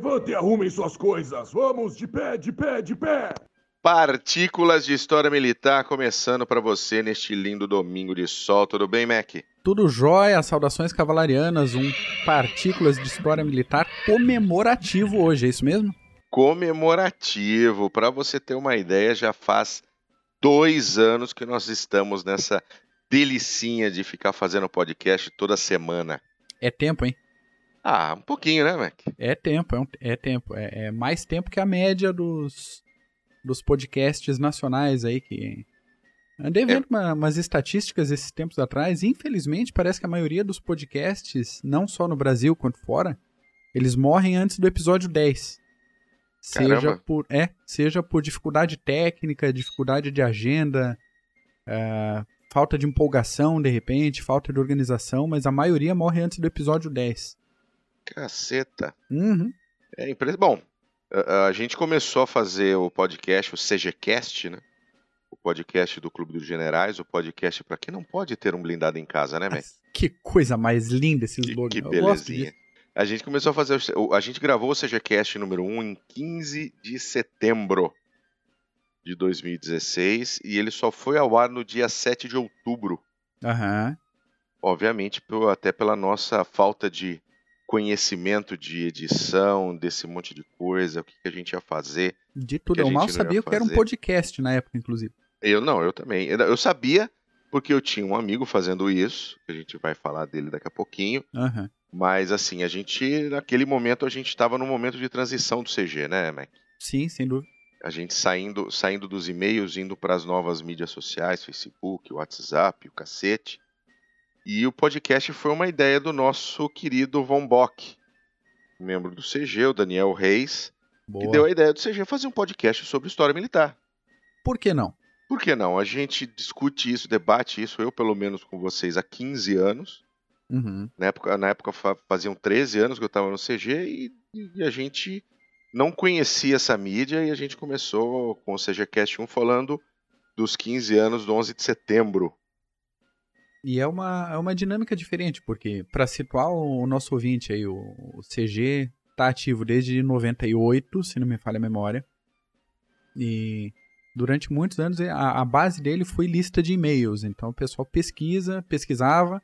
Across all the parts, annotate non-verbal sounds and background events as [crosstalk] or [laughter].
Levantem e arrumem suas coisas. Vamos, de pé, de pé, de pé. Partículas de História Militar começando para você neste lindo domingo de sol. Tudo bem, Mac? Tudo jóia, saudações cavalarianas, um Partículas de História Militar comemorativo hoje, é isso mesmo? Comemorativo. Para você ter uma ideia, já faz dois anos que nós estamos nessa delicinha de ficar fazendo podcast toda semana. É tempo, hein? Ah, um pouquinho, né, Mac? É tempo, é, um, é tempo. É, é, mais tempo que a média dos, dos podcasts nacionais aí que. Andei vendo é. uma, umas estatísticas esses tempos atrás. Infelizmente, parece que a maioria dos podcasts, não só no Brasil quanto fora, eles morrem antes do episódio 10. Caramba. Seja por, é, seja por dificuldade técnica, dificuldade de agenda, uh, falta de empolgação, de repente, falta de organização, mas a maioria morre antes do episódio 10. Caceta. Uhum. É impre... Bom, a, a, gente começou a fazer o podcast, o CGCast, né? O podcast do Clube dos Generais, o podcast para quem não pode ter um blindado em casa, né, man? [laughs] Que coisa mais linda esse slogan. Que, que belezinha. A gente começou a fazer. A gente gravou o CGCast número 1 em 15 de setembro de 2016 e ele só foi ao ar no dia 7 de outubro. Aham. Uhum. Obviamente, até pela nossa falta de conhecimento de edição, desse monte de coisa, o que, a gente ia fazer. De tudo. Eu mal sabia que era um podcast na época, inclusive. Eu não, eu também. Eu sabia porque eu tinha um amigo fazendo isso, que a gente vai falar dele daqui a pouquinho. Uhum. Mas assim, a gente, naquele momento, a gente estava no momento de transição do CG, né, Mac? Sim, sem dúvida. A gente saindo, saindo dos e-mails, indo para as novas mídias sociais, Facebook, WhatsApp, o cacete. E o podcast foi uma ideia do nosso querido Von Bock, membro do CG, o Daniel Reis, Boa. que deu a ideia do CG fazer um podcast sobre história militar. Por que não? Por que não? A gente discute isso, debate isso, eu pelo menos com vocês há 15 anos. Uhum. Na, época, na época faziam 13 anos que eu estava no CG e, e, a gente não conhecia essa mídia e a gente começou com o CGCast 1 falando dos 15 anos do 11 de setembro e é uma, é uma dinâmica diferente, porque para situar o nosso ouvinte aí, o, o CG está ativo desde 98, se não me falha a memória. E durante muitos anos a, a base dele foi lista de e-mails. Então o pessoal pesquisa, pesquisava,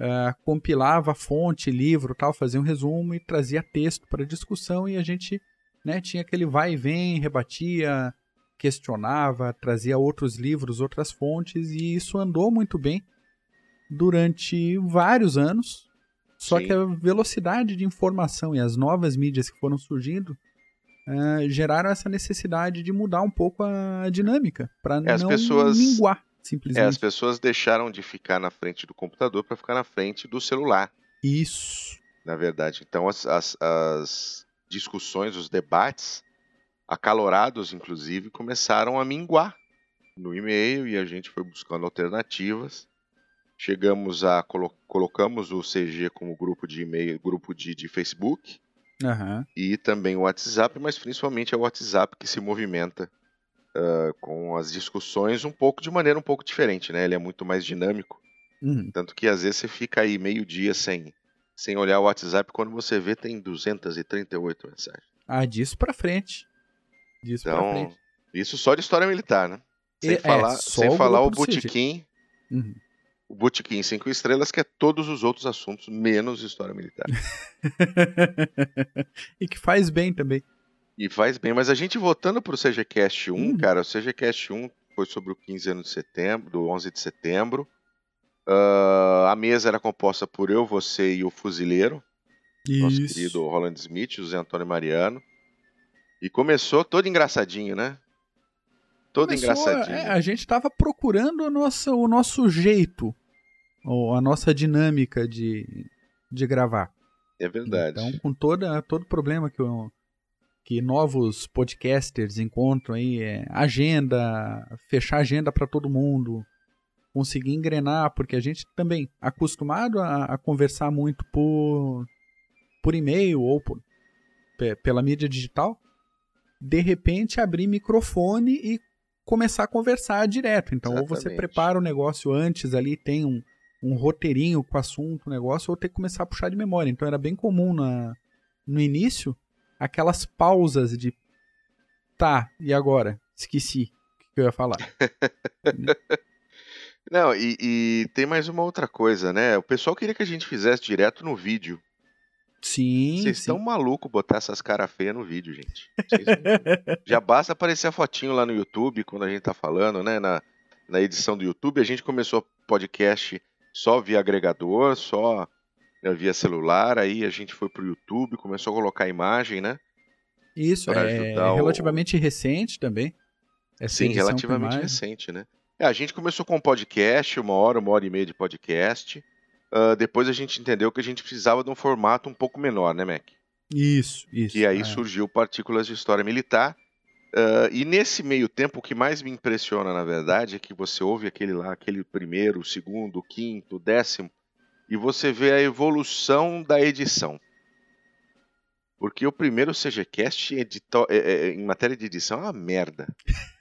uh, compilava fonte, livro, tal, fazia um resumo e trazia texto para discussão e a gente né, tinha aquele vai e vem, rebatia, questionava, trazia outros livros, outras fontes e isso andou muito bem durante vários anos. Só Sim. que a velocidade de informação e as novas mídias que foram surgindo uh, geraram essa necessidade de mudar um pouco a dinâmica para é, não pessoas, minguar, simplesmente. É, as pessoas deixaram de ficar na frente do computador para ficar na frente do celular. Isso. Na verdade. Então as, as, as discussões, os debates, acalorados inclusive, começaram a minguar no e-mail e a gente foi buscando alternativas Chegamos a colo colocamos o CG como grupo de e-mail, grupo de, de Facebook uhum. e também o WhatsApp, mas principalmente é o WhatsApp que se movimenta uh, com as discussões um pouco de maneira um pouco diferente, né? Ele é muito mais dinâmico, uhum. tanto que às vezes você fica aí meio dia sem sem olhar o WhatsApp quando você vê tem 238 mensagens. Ah, disso para frente. Disso então, pra frente. Isso só de história militar, né? Sem é, falar, sem o falar o botequim. Uhum o Botequim 5 estrelas, que é todos os outros assuntos, menos história militar. [laughs] e que faz bem também. E faz bem, mas a gente voltando pro CGCast 1, hum. cara, o CGCast 1 foi sobre o 15 anos de setembro, do 11 de setembro. Uh, a mesa era composta por eu, você e o fuzileiro. Isso. Nosso querido Roland Smith, José Antônio Mariano. E começou todo engraçadinho, né? todo Começou, engraçadinho. É, a gente estava procurando a nossa, o nosso jeito, a nossa dinâmica de, de gravar. É verdade. Então, com toda, todo problema que, que novos podcasters encontram aí, é agenda, fechar agenda para todo mundo, conseguir engrenar, porque a gente também acostumado a, a conversar muito por, por e-mail ou por, pela mídia digital, de repente abrir microfone e começar a conversar direto. Então, Exatamente. ou você prepara o negócio antes ali, tem um, um roteirinho com o assunto, o negócio, ou ter que começar a puxar de memória. Então, era bem comum na, no início aquelas pausas de tá, e agora? Esqueci o que eu ia falar. [laughs] Não, e, e tem mais uma outra coisa, né? O pessoal queria que a gente fizesse direto no vídeo. Sim. Vocês estão malucos botar essas caras feias no vídeo, gente. Vocês [laughs] Já basta aparecer a fotinho lá no YouTube quando a gente tá falando, né? Na, na edição do YouTube. A gente começou podcast só via agregador, só né, via celular. Aí a gente foi pro YouTube, começou a colocar imagem, né? Isso, Pra é ajudar o- relativamente recente também. Sim, relativamente recente, né? É, a gente começou com um podcast, uma hora, uma hora e meia de podcast. Ah, depois a gente entendeu que a gente precisava de um formato um pouco menor, né, Mac? Isso, isso. E aí é. surgiu Partículas de História Militar. Ah, e nesse meio tempo, o que mais me impressiona, na verdade, é que você ouve aquele lá, aquele primeiro, segundo, quinto, décimo, e você vê a evolução da edição. Porque o primeiro CGCast edito- é- é- em matéria de edição é uma merda.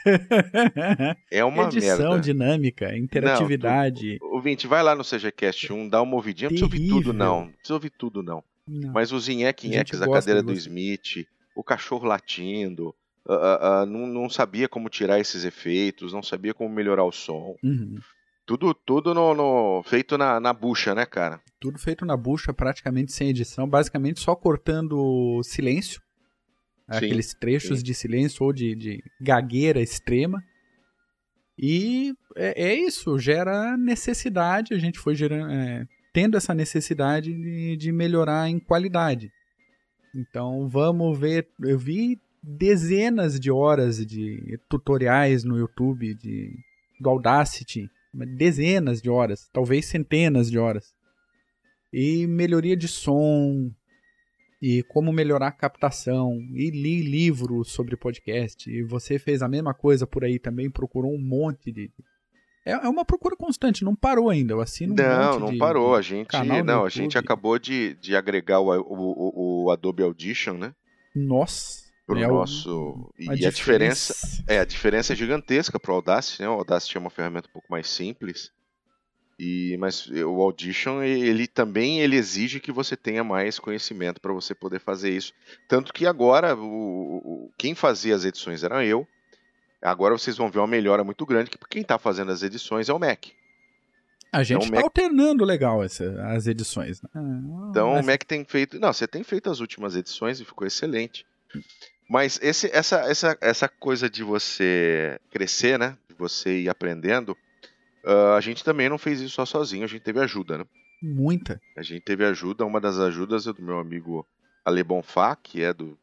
[laughs] É uma Edição merda. dinâmica, interatividade. Ouvinte, vai lá no CGCast 1, dá uma ouvidinha. Não precisa ouvir tudo, não. Não precisa ouvir tudo, não. Não. Mas os A nheque-nheques gente da gosta cadeira de do. Smith, o cachorro latindo, ah, ah, não, não sabia como tirar esses efeitos, não sabia como melhorar o som. Uhum. Tudo, tudo no, no- feito na, na bucha, né, cara? Tudo feito na bucha, praticamente sem edição, basicamente só cortando silêncio. Sim, aqueles trechos sim. de silêncio ou de, de gagueira extrema. E é, é isso, gera necessidade, a gente foi gerando, é, tendo essa necessidade de, de melhorar em qualidade. Então vamos ver, eu vi dezenas de horas de tutoriais no YouTube de, do Audacity, dezenas de horas, talvez centenas de horas. E melhoria de som, e como melhorar a captação, e li livros sobre podcast, e você fez a mesma coisa por aí também, procurou um monte de. É, é uma procura constante, não parou ainda. Eu assino um não, monte não de- parou. A gente, não, a gente acabou de, de agregar o, o, o- o Adobe Audition, né? Nossa! Pro é o- nosso. E a, diferença. É, a diferença é gigantesca pro Audacity, né? O Audacity é uma ferramenta um pouco mais simples. E, mas o Audition, ele também ele exige que você tenha mais conhecimento para você poder fazer isso. Tanto que agora, o, o- quem fazia as edições era eu. Agora vocês vão ver uma melhora muito grande, que quem está fazendo as edições é o Mac. A gente Então, tá Mac- alternando legal essa, as edições. né? Então Mas- o Mac tem feito. Não, você tem feito as últimas edições e ficou excelente. Mas esse, essa, essa, essa coisa de você crescer, né? De você ir aprendendo, ah, a gente também não fez isso só sozinho, a gente teve ajuda, né? Muita. A gente teve ajuda, uma das ajudas é do meu amigo Ale Bonfá, que é do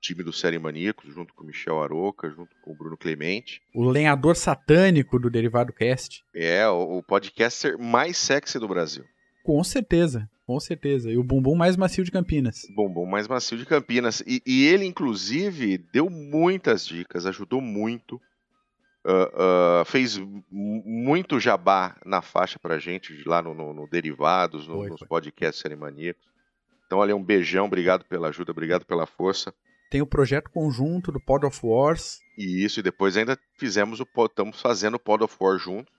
time do Série Maníacos, junto com o Michel Aroca, junto com o Bruno Clemente. O lenhador satânico do Derivado Cast. É o, o podcaster mais sexy do Brasil. Com certeza, com certeza. E o bumbum mais macio de Campinas. Bombom mais macio de Campinas. E, e ele, inclusive, deu muitas dicas, ajudou muito. ah, ah, fez mu- muito jabá na faixa pra gente, lá no, no- no Derivados, no- Foi, nos foi. podcasts Serimaníacos. Então, olha, um beijão, obrigado pela ajuda, obrigado pela força. Tem o projeto conjunto do Pod of Wars. E isso, e depois ainda fizemos o estamos fazendo o Pod of War juntos,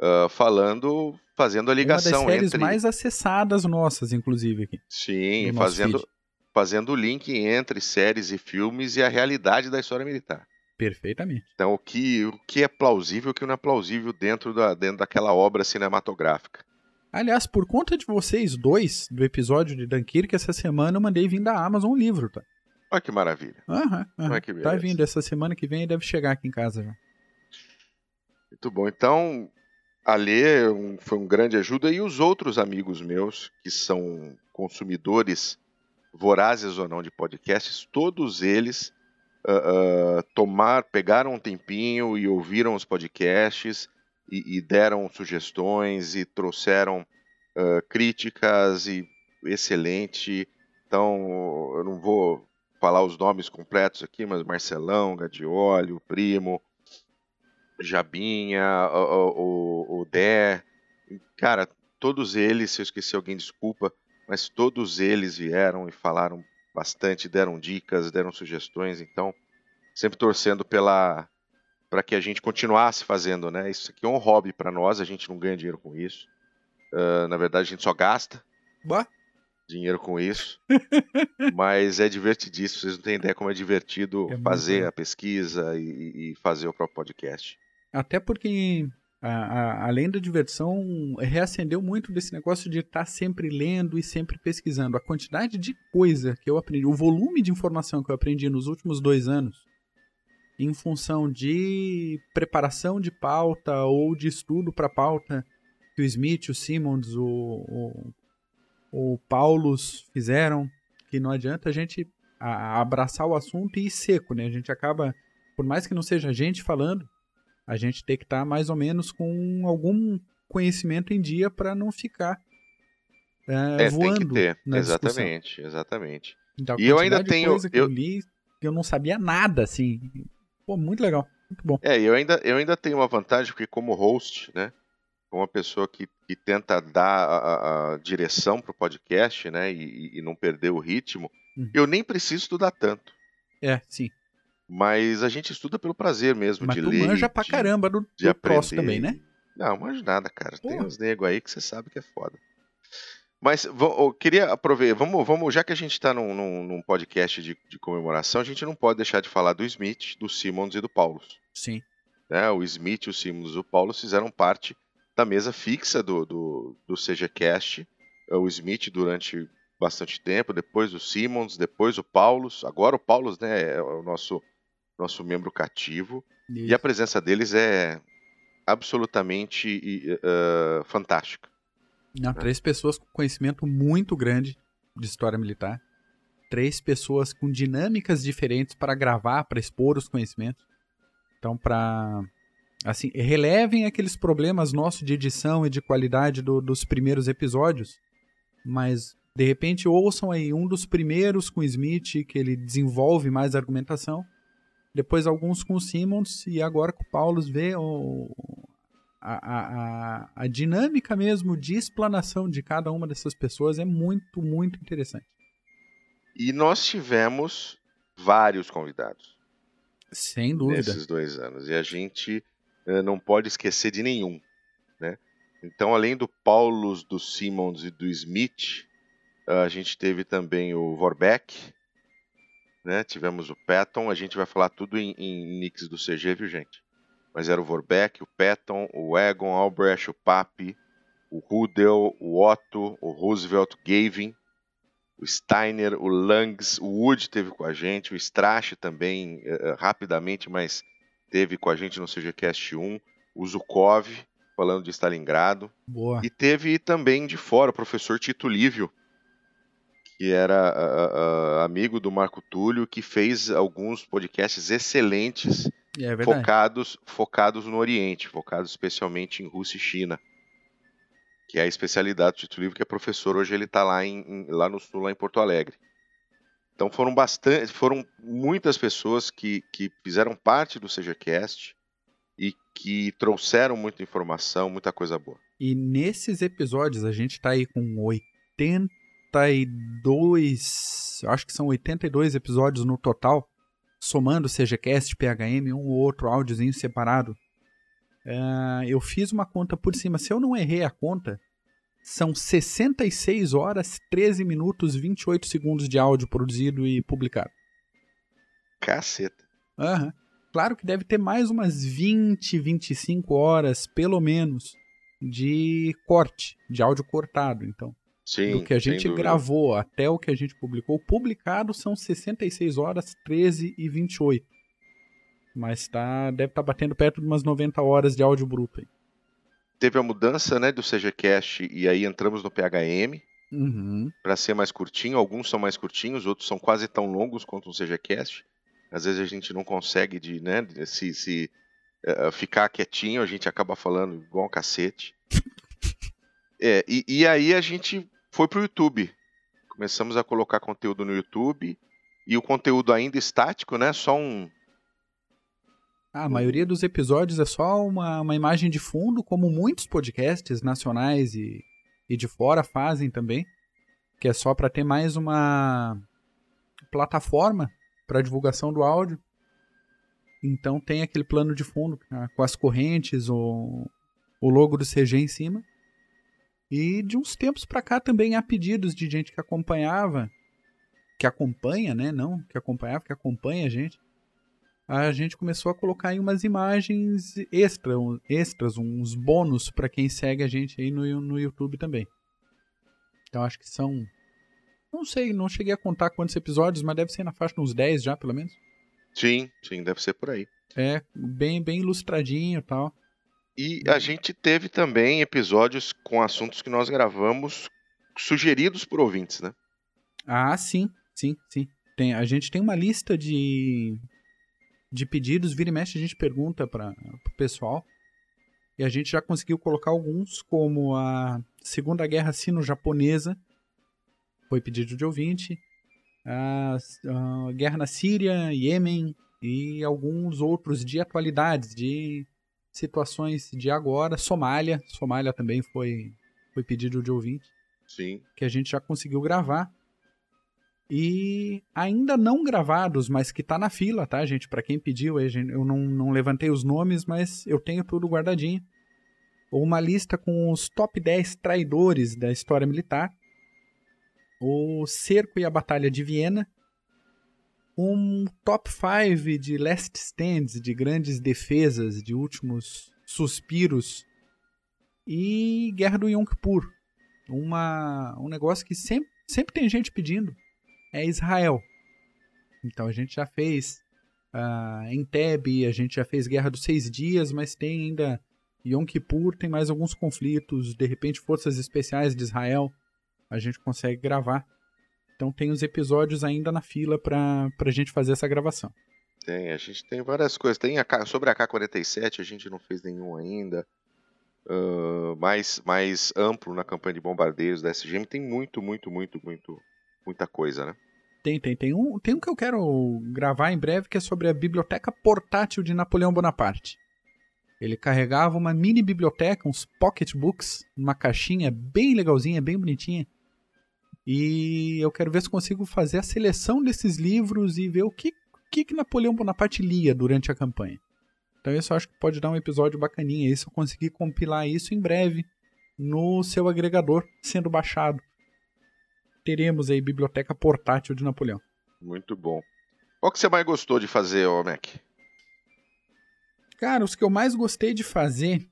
ah, falando, fazendo a Uma das ligação séries entre. mais acessadas nossas, inclusive, aqui. Sim, fazendo, feed. fazendo o link entre séries e filmes e a realidade da história militar. Perfeitamente. Então, o que, o que é plausível e o que não é plausível dentro, da, dentro daquela obra cinematográfica. Aliás, por conta de vocês dois, do episódio de Dunkirk, essa semana eu mandei vir da Amazon um livro, tá? Olha que maravilha. Aham, aham. Olha que Tá beleza. vindo essa semana que vem e deve chegar aqui em casa já. Muito bom. Então, a Lê um- foi um grande ajuda. E os outros amigos meus, que são consumidores vorazes ou não de podcasts, todos eles ah, ah, tomar, pegaram um tempinho e ouviram os podcasts e, e deram sugestões e trouxeram ah, críticas e excelente. Então, eu não vou falar os nomes completos aqui, mas Marcelão, Gadioli, o Primo, Jabinha, o, o, o- Dé, cara, todos eles, se eu esqueci alguém, desculpa, mas todos eles vieram e falaram bastante, deram dicas, deram sugestões, então sempre torcendo pela para que a gente continuasse fazendo, né? Isso aqui é um hobby para nós, a gente não ganha dinheiro com isso. Ah, na verdade, a gente só gasta. Bah. dinheiro com isso. [laughs] mas é divertidíssimo. Vocês não têm ideia como é divertido É fazer a pesquisa e, e fazer o próprio podcast. Até porque, a- a- além da diversão, reacendeu muito desse negócio de estar sempre lendo e sempre pesquisando. A quantidade de coisa que eu aprendi, o volume de informação que eu aprendi nos últimos dois anos, em função de preparação de pauta ou de estudo para pauta que o Smith, o Simmons, o, o, o Paulus fizeram, que não adianta a gente abraçar o assunto e ir seco, né? A gente acaba, por mais que não seja a gente falando, a gente tem que estar mais ou menos com algum conhecimento em dia para não ficar é, É, tem que voando ter. na discussão. Exatamente, exatamente. Então, E eu ainda tenho- eu... eu- li eu não sabia nada, assim. Pô, muito legal, muito bom. É, eu ainda, eu ainda tenho uma vantagem, porque como host, né? Como uma pessoa que, que tenta dar a, a- direção pro podcast, né? E, e não perder o ritmo, Uhum. eu nem preciso estudar tanto. É, sim. Mas a gente estuda pelo prazer mesmo Mas de tu ler. manja pra de- caramba do, de do troço também, né? Não, manjo nada, cara. Tem Porra. uns nego aí que você sabe que é foda. Mas eu queria aproveitar, vamos, vamos, já que a gente está num, num- num podcast de, de comemoração, a gente não pode deixar de falar do Smith, do Simmons e do Paulus. Sim. né? O Smith, o Simmons e o Paulo fizeram parte da mesa fixa do, do, do CGCast. É, O Smith durante bastante tempo, depois o Simmons, depois o Paulus. Agora o Paulus né, é o nosso, nosso membro cativo. E a presença deles é absolutamente eh, fantástica. Não, três pessoas com conhecimento muito grande de história militar. Três pessoas com dinâmicas diferentes para gravar, para expor os conhecimentos. Então, para assim, relevem aqueles problemas nossos de edição e de qualidade do- dos primeiros episódios, mas de repente ouçam aí um dos primeiros com Smith, que ele desenvolve mais argumentação, depois alguns com o Simmons e agora com o Paulus vê o, a, a, a, dinâmica mesmo de explanação de cada uma dessas pessoas é muito, muito interessante. E nós tivemos vários convidados Sem dúvida. nesses dois anos. E a gente eh, não pode esquecer de nenhum. Né? Então, além do Paulus, do Simmons e do Smith, a gente teve também o Vorbeck, né? tivemos o Patton. A gente vai falar tudo em, em nicks do CG, viu, gente? Mas era o Vorbeck, o Patton, o Egon, Albrecht, o Papi, o Rudel, o Otto, o Roosevelt, o Gavin, o Steiner, o Langs, o Wood teve com a gente, o Strache também, eh, rapidamente, mas teve com a gente no CGCast 1, o Zukov, falando de Stalingrado, Boa. e teve também de fora o professor Tito Lívio, que era amigo do Marco Túlio, que fez alguns podcasts excelentes É focados, focados no Oriente, focados especialmente em Rússia e China. Que é a especialidade do Tito Livre, que é professor, hoje ele está lá, em- lá no sul, lá em Porto Alegre. Então foram bastante, foram muitas pessoas que, que fizeram parte do CGCast e que trouxeram muita informação, muita coisa boa. E nesses episódios a gente tá aí com 82, eu acho que são 82 episódios no total, somando CGCast, PHM, um ou outro áudiozinho separado. É, eu fiz uma conta por cima, se eu não errei a conta, são 66 horas, 13 minutos, 28 segundos de áudio produzido e publicado. Caceta. Aham. Claro que deve ter mais umas 20, 25 horas, pelo menos, de corte, de áudio cortado. Então, Sim, do que a gente gravou até o que a gente publicou, publicado são 66 horas, 13 e 28. Mas tá, deve estar batendo perto de umas 90 horas de áudio bruto aí. Teve a mudança né, do CGCast e aí entramos no PHM Uhum. para ser mais curtinho. Alguns são mais curtinhos, outros são quase tão longos quanto um CGCast. Às vezes a gente não consegue de, né, se, se eh, ficar quietinho, a gente acaba falando igual um cacete. [laughs] É, e, e aí a gente foi pro YouTube. Começamos a colocar conteúdo no YouTube e o conteúdo ainda estático, né? Só um, Ah, a maioria dos episódios é só uma, uma imagem de fundo, como muitos podcasts nacionais e, e de fora fazem também, que é só para ter mais uma plataforma para divulgação do áudio. Então tem aquele plano de fundo ah, com as correntes, o, o logo do CG em cima. E de uns tempos para cá também há pedidos de gente que acompanhava, que acompanha, né? Não, que acompanhava, que acompanha a gente. A gente começou a colocar aí umas imagens extra, extras, uns bônus para quem segue a gente aí no, no YouTube também. Então acho que são. Não sei, não cheguei a contar quantos episódios, mas deve ser na faixa de uns 10 já, pelo menos. Sim, sim, deve ser por aí. É, bem, bem ilustradinho e tal. E a gente teve também episódios com assuntos que nós gravamos sugeridos por ouvintes, né? Ah, sim, sim, sim. Tem, a gente tem uma lista de, de pedidos, vira e mexe a gente pergunta para o pessoal. E a gente já conseguiu colocar alguns, como a Segunda Guerra Sino-Japonesa, foi pedido de ouvinte. A, a Guerra na Síria, Iêmen e alguns outros de atualidades, de situações de agora. Somália, Somália também foi, foi pedido de ouvinte. Sim. Que a gente já conseguiu gravar. E ainda não gravados, mas que tá na fila, tá, gente? Para quem pediu, eu não, não levantei os nomes, mas eu tenho tudo guardadinho. Uma lista com os top 10 traidores da história militar. O Cerco e a Batalha de Viena, um top 5 de last stands, de grandes defesas, de últimos suspiros e Guerra do Yom Kippur. Uma, um negócio que sempre, sempre tem gente pedindo é Israel. Então a gente já fez uh, em Teb, a gente já fez Guerra dos Seis Dias, mas tem ainda Yom Kippur, tem mais alguns conflitos, de repente forças especiais de Israel, a gente consegue gravar. Então tem os episódios ainda na fila para a gente fazer essa gravação. Tem, a gente tem várias coisas. Tem a, sobre a K-47, a gente não fez nenhum ainda. Uh, mais, mais amplo na campanha de bombardeiros da SGM. Tem muito, muito, muito, muito, muita coisa, né? Tem, tem. Tem um, tem um que eu quero gravar em breve que é sobre a biblioteca portátil de Napoleão Bonaparte. Ele carregava uma mini biblioteca, uns pocketbooks, uma caixinha bem legalzinha, bem bonitinha. E eu quero ver se consigo fazer a seleção desses livros e ver o que, que, que Napoleão Bonaparte lia durante a campanha. Então isso eu acho que pode dar um episódio bacaninha. E se eu conseguir compilar isso em breve no seu agregador sendo baixado. Teremos aí biblioteca portátil de Napoleão. Muito bom. Qual que você mais gostou de fazer, ô Mac? Cara, os que eu mais gostei de fazer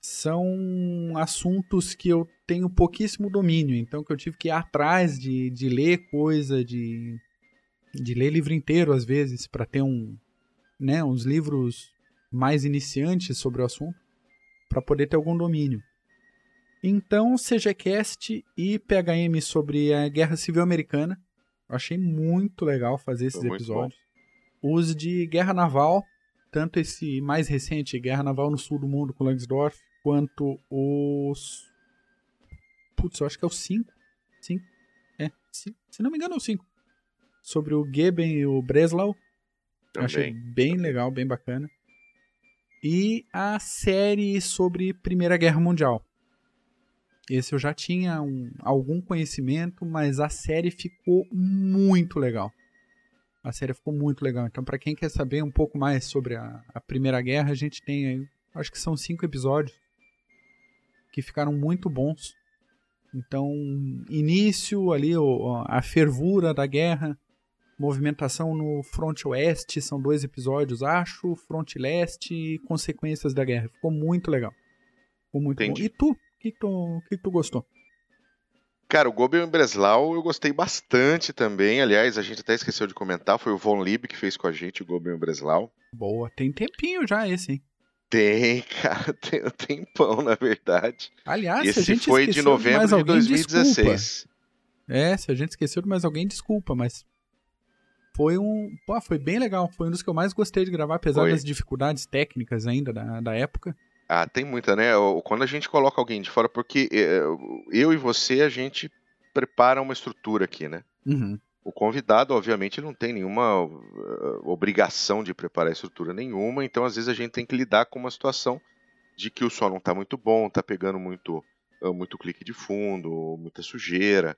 são assuntos que eu tenho pouquíssimo domínio, então que eu tive que ir atrás de, de ler coisa, de, de ler livro inteiro às vezes, para ter um, né, uns livros mais iniciantes sobre o assunto, para poder ter algum domínio. Então, CGCast e PHM sobre a Guerra Civil Americana. Eu achei muito legal fazer esses episódios. Bom. Os de Guerra Naval, tanto esse mais recente, Guerra Naval no Sul do Mundo com Langsdorff, quanto os. Putz, eu acho que é o 5. 5. É, cinco. se não me engano é o 5. Sobre o Geben e o Breslau. Também. Achei bem legal, bem bacana. E a série sobre Primeira Guerra Mundial. Esse eu já tinha um, algum conhecimento, mas a série ficou muito legal. A série ficou muito legal. Então, para quem quer saber um pouco mais sobre a, a Primeira Guerra, a gente tem aí, acho que são cinco episódios que ficaram muito bons. Então, início ali, a fervura da guerra, movimentação no fronte oeste, são dois episódios, acho, fronte leste e consequências da guerra. Ficou muito legal. Ficou muito Entendi. bom. E tu? O que, tu, que tu gostou? Cara, o Gobion Breslau eu gostei bastante também. Aliás, a gente até esqueceu de comentar, foi o Von Lieb que fez com a gente o Gobion Breslau. Boa, tem tempinho já esse, hein? Tem, [laughs] cara, tem um tempão, na verdade. Aliás, Esse a gente foi de novembro de, alguém, de 2016. Desculpa. É, se a gente esqueceu de mais alguém, desculpa, mas foi um. Pô, foi bem legal. Foi um dos que eu mais gostei de gravar, apesar foi. das dificuldades técnicas ainda da, da época. Ah, tem muita, né? Quando a gente coloca alguém de fora, porque eh, eu e você, a gente prepara uma estrutura aqui, né? Uhum. O convidado, obviamente, não tem nenhuma uh, obrigação de preparar estrutura nenhuma, então às vezes a gente tem que lidar com uma situação de que o som não está muito bom, está pegando muito, uh, muito clique de fundo, muita sujeira.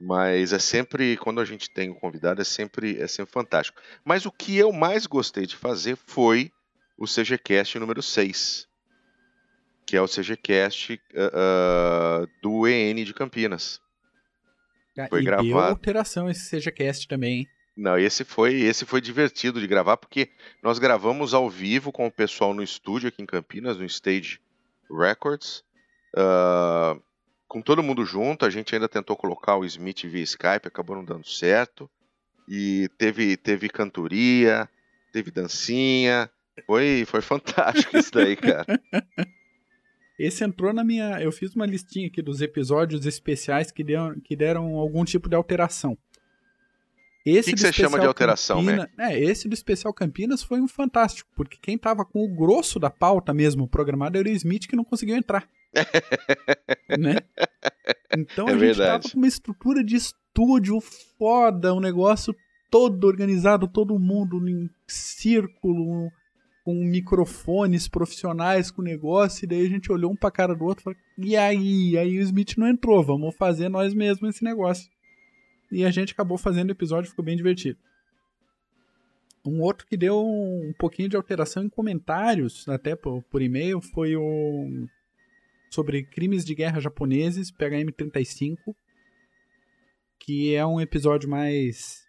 Mas é sempre, quando a gente tem um convidado, é sempre, é sempre fantástico. Mas o que eu mais gostei de fazer foi o CGCast número 6. que é o CGCast uh, uh, do EN de Campinas. Foi e gravado. Deu alteração esse CGCast também, hein? Não, esse foi, esse foi divertido de gravar, porque nós gravamos ao vivo com o pessoal no estúdio aqui em Campinas, no Stage Records. Uh, com todo mundo junto, a gente ainda tentou colocar o Smith via Skype, acabou não dando certo. E teve, teve cantoria, teve dancinha. Foi, foi [laughs] fantástico isso daí, cara. [laughs] Esse entrou na minha. Eu fiz uma listinha aqui dos episódios especiais que deram, que deram algum tipo de alteração. Esse o que, que você chama de alteração, Campina, É, esse do Especial Campinas foi um fantástico, porque quem tava com o grosso da pauta mesmo programado era o Smith que não conseguiu entrar. [laughs] né? Então é a gente verdade. tava com uma estrutura de estúdio foda, um negócio todo organizado, todo mundo em círculo, com microfones profissionais com negócio, e daí a gente olhou um pra cara do outro e falou, e aí? Aí o Smith não entrou, vamos fazer nós mesmos esse negócio. E a gente acabou fazendo o episódio, ficou bem divertido. Um outro que deu um pouquinho de alteração em comentários, até por, por e-mail, foi o sobre crimes de guerra japoneses, PHM35, que é um episódio mais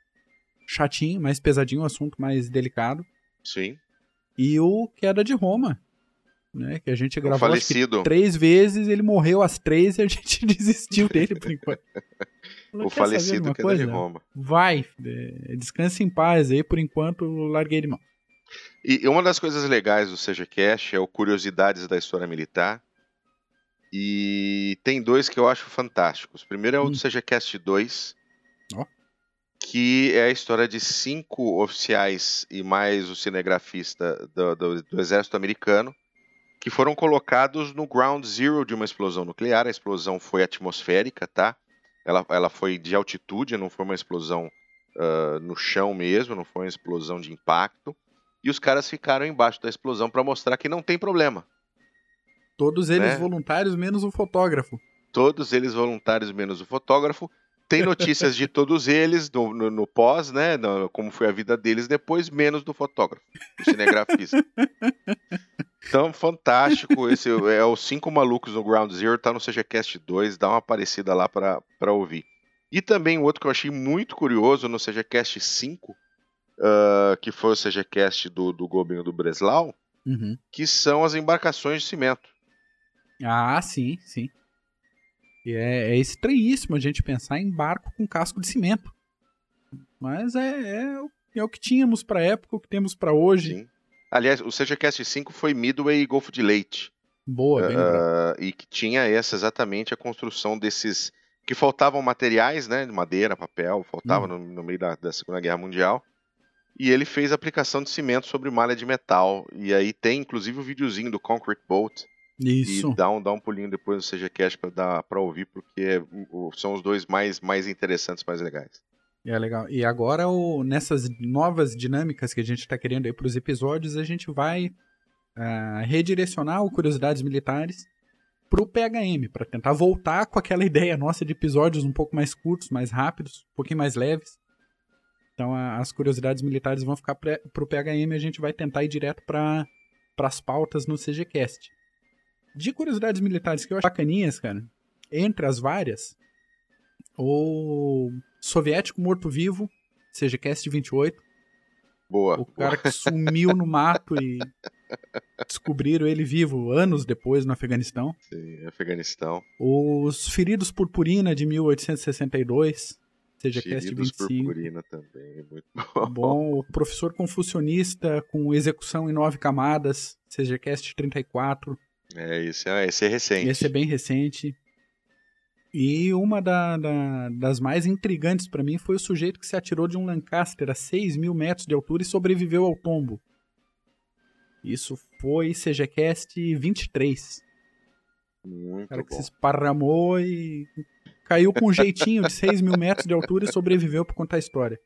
chatinho, mais pesadinho, um assunto mais delicado. Sim. E o Queda de Roma, né? Que a gente gravou três vezes, ele morreu às três e a [laughs] gente desistiu dele por enquanto. o falecido que é de Roma. Vai, é, descanse em paz aí, por enquanto larguei de mão. E uma das coisas legais do Seja Cash é o Curiosidades da História Militar. E tem dois que eu acho fantásticos. O primeiro é o hum. do Seja Cast 2, oh. Que é a história de cinco oficiais e mais o cinegrafista do, do, do Exército Americano que foram colocados no ground zero de uma explosão nuclear. A explosão foi atmosférica, tá? Ela, ela foi de altitude, não foi uma explosão uh, no chão mesmo, não foi uma explosão de impacto. E os caras ficaram embaixo da explosão para mostrar que não tem problema. Todos eles né? voluntários, menos o fotógrafo. Todos eles voluntários, menos o fotógrafo. Tem notícias de todos eles no, no, no pós, né? No, como foi a vida deles depois, menos do fotógrafo, do cinegrafista. Então, fantástico. Esse é os Cinco Malucos no Ground Zero, tá no CGCast 2, dá uma aparecida lá para ouvir. E também outro que eu achei muito curioso no CGCast 5, uh, ah, que foi o CGCast do, do Goblin do Breslau, uhum. que são as embarcações de cimento. Ah, sim, sim. E é, é estranhíssimo a gente pensar em barco com casco de cimento. Mas é, é, é o que tínhamos para época, o que temos para hoje. Sim. Aliás, o CGCast 5 foi Midway e Golfo de Leite. Boa, bem uh, E que tinha essa exatamente a construção desses. Que faltavam materiais, né? Madeira, papel, faltava hum. no, no, meio da, da, Segunda Guerra Mundial. E ele fez aplicação de cimento sobre malha de metal. E aí tem inclusive o videozinho do Concrete Boat. Isso. E dá um, dá um pulinho depois no CGCast para ouvir, porque são os dois mais, mais interessantes, mais legais. É legal. E agora, o, nessas novas dinâmicas que a gente está querendo aí para os episódios, a gente vai uh, redirecionar o Curiosidades Militares para o PHM, para tentar voltar com aquela ideia nossa de episódios um pouco mais curtos, mais rápidos, um pouquinho mais leves. Então, a, as curiosidades militares vão ficar para o PHM e a gente vai tentar ir direto para as pautas no CGCast. De curiosidades militares que eu acho bacaninhas, cara, entre as várias, o soviético morto-vivo, seja Cast 28. Boa. O cara que sumiu no mato e descobriram ele vivo anos depois no Afeganistão. Sim, Afeganistão. Os Feridos Purpurina de 1862. Seja Feridos Cast 25. Purpurina também, muito bom. Bom, o Professor Confucionista com execução em nove camadas. Seja Cast 34. É, esse é, esse é recente. Esse é bem recente. E uma da, da, das mais intrigantes para mim foi o sujeito que se atirou de um Lancaster a 6 mil metros de altura e sobreviveu ao tombo. Isso foi CGCast 23. Muito o cara bom. que se esparramou e caiu com um jeitinho de 6 mil metros de altura e sobreviveu para contar a história.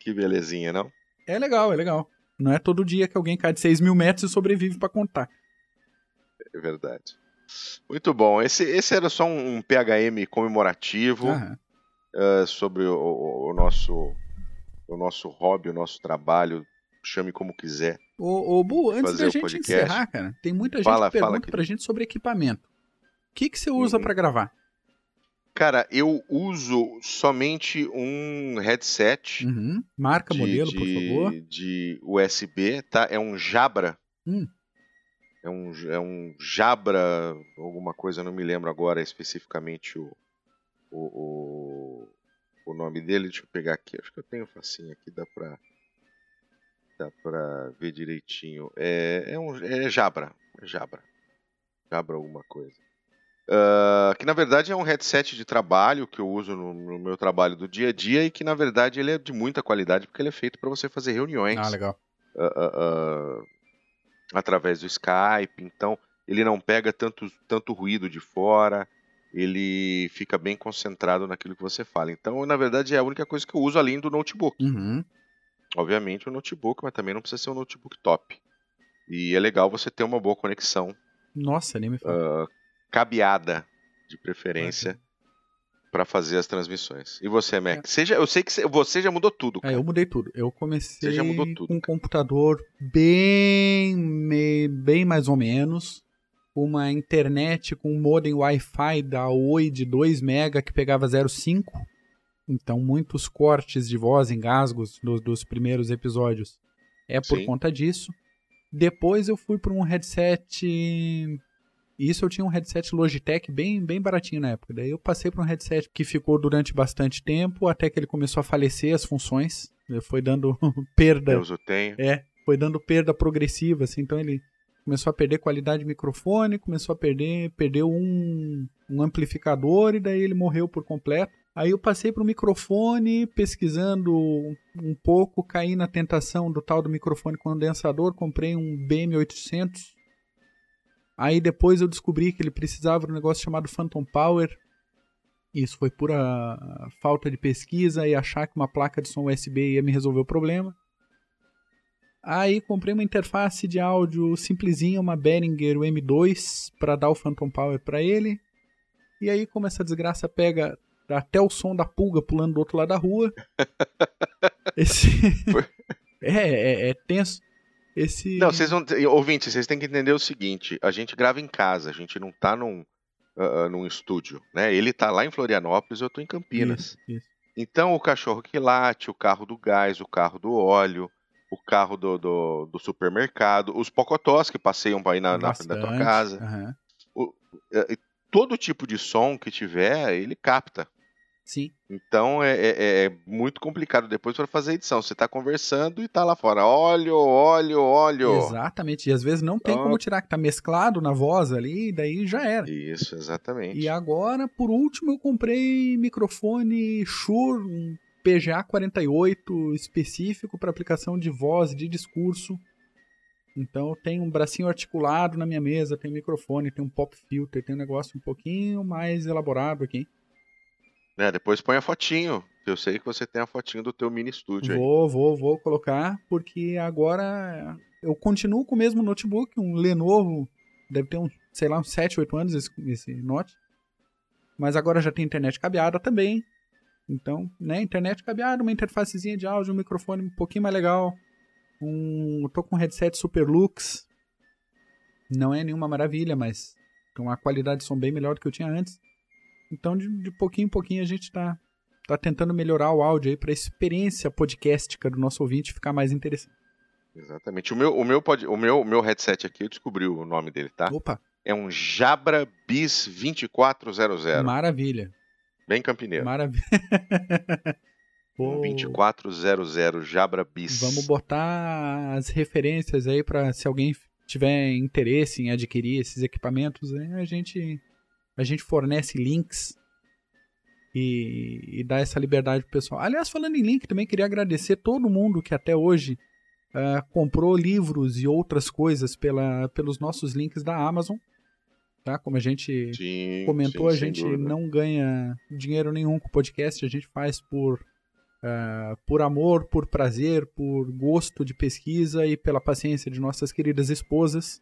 Que belezinha, não? É legal, é legal. Não é todo dia que alguém cai de 6 mil metros e sobrevive para contar. É verdade. Muito bom. Esse, esse era só um, PHM comemorativo uhum. uh, sobre o, o, nosso, o nosso hobby, o nosso trabalho chame como quiser. Ô, ô Bu, antes da o gente podcast. encerrar, cara, tem muita gente Fala, que pergunta querido. pra gente sobre equipamento. O que, que você usa Uhum. pra gravar? Cara, eu uso somente um headset Uhum. Marca, de, modelo, por de- favor. de USB, tá? É um Jabra. Hum. É um, é um Jabra, alguma coisa, não me lembro agora especificamente o, o, o, o nome dele. Deixa eu pegar aqui, acho que eu tenho facinho aqui, dá pra, dá pra ver direitinho. É, é um é Jabra, é Jabra. Jabra alguma coisa. Ah, que na verdade é um headset de trabalho que eu uso no, no meu trabalho do dia a dia e que na verdade ele é de muita qualidade porque ele é feito para você fazer reuniões Ah, legal. ah, ah, através do Skype, então ele não pega tanto, tanto ruído de fora, ele fica bem concentrado naquilo que você fala. Então, na verdade, é a única coisa que eu uso além do notebook. Uhum. Obviamente, o notebook, mas também não precisa ser um notebook top. E é legal você ter uma boa conexão, Nossa, nem me fala. ah, cabeada, de preferência, para fazer as transmissões. E você, Mac? Seja, eu sei que você- já mudou tudo. É, Cara. eu mudei tudo. Eu comecei Você já mudou tudo, com um computador bem, bem mais ou menos. Uma internet com um modem Wi-Fi da Oi de 2 MB que pegava 0,5. Então, muitos cortes de voz, engasgos dos, dos primeiros episódios é por Sim. conta disso. Depois eu fui para um headset. Isso eu tinha um headset Logitech bem, bem baratinho na época. Daí eu passei para um headset que ficou durante bastante tempo, até que ele começou a falecer as funções. Foi dando [laughs] perda. Deus o tenha. É, foi dando perda progressiva, assim. Então ele começou a perder qualidade de microfone, começou a perder, perdeu um, um amplificador e daí ele morreu por completo. Aí eu passei para o microfone, pesquisando um pouco, caí na tentação do tal do microfone condensador, comprei um BM800. Aí depois eu descobri que ele precisava de um negócio chamado Phantom Power. Isso foi pura falta de pesquisa e achar que uma placa de som USB ia me resolver o problema. Aí comprei uma interface de áudio simplesinha, uma Behringer M2, para dar o Phantom Power para ele. E aí, como essa desgraça pega até o som da pulga pulando do outro lado da rua. [laughs] Esse. [laughs] é, é, é tenso. Esse. Não, vocês não. Ouvintes, vocês têm que entender o seguinte: a gente grava em casa, a gente não tá num, ah, num estúdio, né? Ele tá lá em Florianópolis, eu tô em Campinas. Isso, isso. Então o cachorro que late, o carro do gás, o carro do óleo, o carro do, do, do supermercado, os pocotós que passeiam ir na, na frente da tua casa. Aham. eh, todo tipo de som que tiver, ele capta. Sim. Então é, é- é muito complicado depois para fazer edição. Você tá conversando e tá lá fora. Óleo, óleo, óleo. Exatamente. E às vezes não tem Ó. como tirar, que tá mesclado na voz ali, e daí já era. Isso, exatamente. E agora, por último, eu comprei microfone Shure, um PGA 48 específico para aplicação de voz, de discurso. Então eu tenho um bracinho articulado na minha mesa, tem microfone, tem um pop filter, tem um negócio um pouquinho mais elaborado aqui. Né, depois põe a fotinho. Eu sei que você tem a fotinho do teu mini estúdio aí. Vou, vou, vou colocar, porque agora eu continuo com o mesmo notebook, um Lenovo, deve ter uns, sei lá, uns 7, 8 anos esse, esse Note. Mas agora já tem internet cabeada também. Então, né, internet cabeada, uma interfacezinha de áudio, um microfone um pouquinho mais legal. Um, eu tô com um headset Super Lux. Não é nenhuma maravilha, mas tem uma qualidade de som bem melhor do que eu tinha antes. Então, de, de pouquinho em pouquinho a gente tá tá tentando melhorar o áudio aí para a experiência podcastica do nosso ouvinte ficar mais interessante. Exatamente. O meu, o meu, pod- o meu, o meu headset aqui, eu descobri o nome dele, tá? Opa, É um Jabra Bis 2400. maravilha. Bem campineiro. Maravilha. Um [laughs] Pô, 2400 Jabra Bis. Vamos botar as referências aí para se alguém tiver interesse em adquirir esses equipamentos, né, a gente a gente fornece links e, e dá essa liberdade pro pessoal. Aliás, falando em link, também queria agradecer todo mundo que até hoje ah, comprou livros e outras coisas pela, pelos nossos links da Amazon. Tá? Como a gente Sim, comentou, sim, a gente dúvida. não ganha dinheiro nenhum com o podcast, a gente faz por, ah, por amor, por prazer, por gosto de pesquisa e pela paciência de nossas queridas esposas,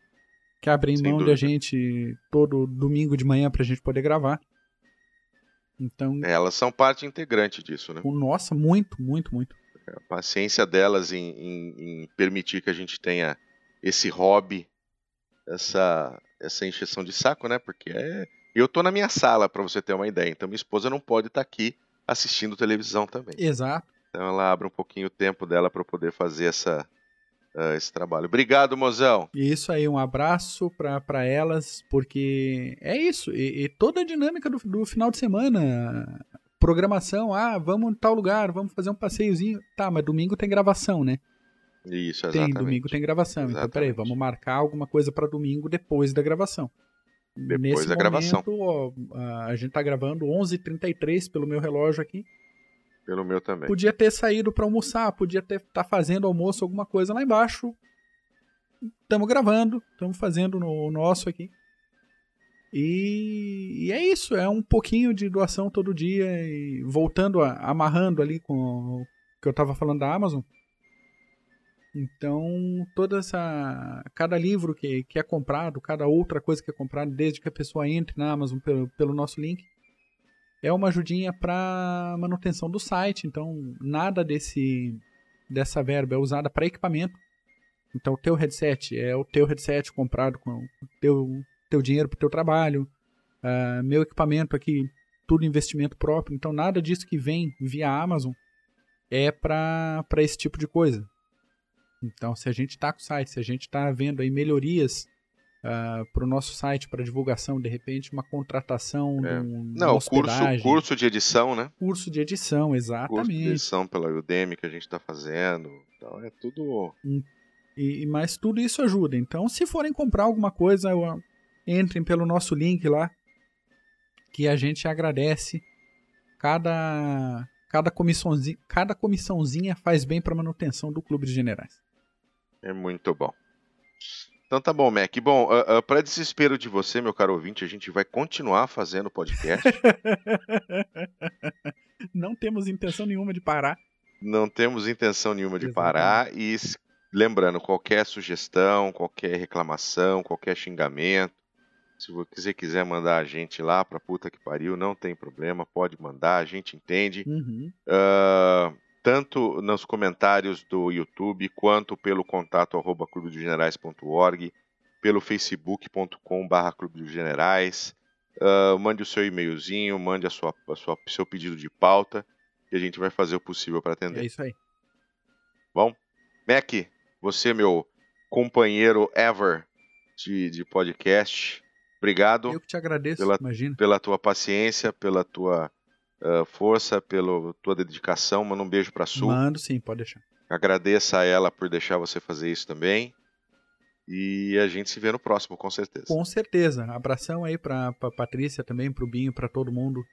que abrem Sem mão dúvida. da gente todo domingo de manhã pra gente poder gravar. Então, Elas são parte integrante disso, né? o nossa, muito, muito, muito. A paciência delas em, em, em permitir que a gente tenha esse hobby, essa, essa encheção de saco, né? Porque é, eu tô na minha sala, para você ter uma ideia. Então minha esposa não pode estar tá aqui assistindo televisão também. Exato. Então ela abre um pouquinho o tempo dela para poder fazer essa, uh, esse trabalho. Obrigado, mozão. Isso aí, um abraço para elas, porque é isso. E, e toda a dinâmica do, do, final de semana, programação, ah, vamos em tal lugar, vamos fazer um passeiozinho. Tá, mas domingo tem gravação, né? Isso, exatamente. Tem, domingo tem gravação. Exatamente. Então, peraí, vamos marcar alguma coisa para domingo depois da gravação. Depois Nesse da momento, gravação. Ó, a gente tá gravando 11h33 pelo meu relógio aqui. Pelo meu também. Podia ter saído para almoçar, podia ter tá fazendo almoço, alguma coisa lá embaixo. Estamos gravando, estamos fazendo no nosso aqui. E, e, é isso, é um pouquinho de doação todo dia e voltando, a, amarrando ali com o que eu estava falando da Amazon. Então, toda essa. Cada livro que, que é comprado, cada outra coisa que é comprada, desde que a pessoa entre na Amazon pelo, pelo nosso link, é uma ajudinha para manutenção do site. Então, nada desse dessa verba é usada para equipamento. Então, o teu headset é o teu headset comprado com o teu, teu dinheiro para o teu trabalho. Uh, meu equipamento aqui, tudo investimento próprio. Então, nada disso que vem via Amazon é para esse tipo de coisa. Então, se a gente está com o site, se a gente está vendo aí melhorias uh, ah, para o nosso site, para divulgação, de repente uma contratação é. um, Não, curso, curso de edição, né? Curso de edição, exatamente. Curso de edição pela Udemy que a gente está fazendo. Então é tudo. Hum, e, mas tudo isso ajuda. Então, se forem comprar alguma coisa, entrem pelo nosso link lá, que a gente agradece. Cada, cada, comissãozinha, cada comissãozinha faz bem para manutenção do Clube de Generais. É muito bom. Então tá bom, Mac. Bom, uh, uh, para desespero de você, meu caro ouvinte, a gente vai continuar fazendo podcast. [laughs] Não temos intenção nenhuma de parar. Não temos intenção nenhuma de Exatamente. parar. E lembrando, qualquer sugestão, qualquer reclamação, qualquer xingamento, se você quiser mandar a gente lá pra puta que pariu, não tem problema, pode mandar, a gente entende. Uhum. Uh, tanto nos comentários do YouTube quanto pelo contato arroba clubedogenerais.org, pelo facebook.com barra clube dos generais. Uh, mande o seu e-mailzinho, mande a sua, a sua, seu pedido de pauta e a gente vai fazer o possível para atender. É isso aí. Bom, Mac, você, meu companheiro ever de, de podcast, obrigado. Eu que te agradeço, pela, imagina. pela tua paciência, pela tua uh, força, pela tua dedicação. Manda um beijo para a Sul. Mando sim, pode deixar. Agradeça a ela por deixar você fazer isso também. E a gente se vê no próximo, com certeza. Com certeza. Abração aí pra, pra Patrícia também, pro Binho, pra todo mundo.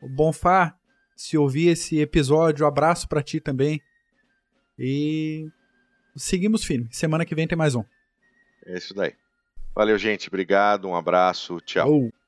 O Bonfá, se ouvir esse episódio, abraço para ti também. E seguimos firme. Semana que vem tem mais um. É isso daí. Valeu, gente. Obrigado. Um abraço. Tchau. Oh.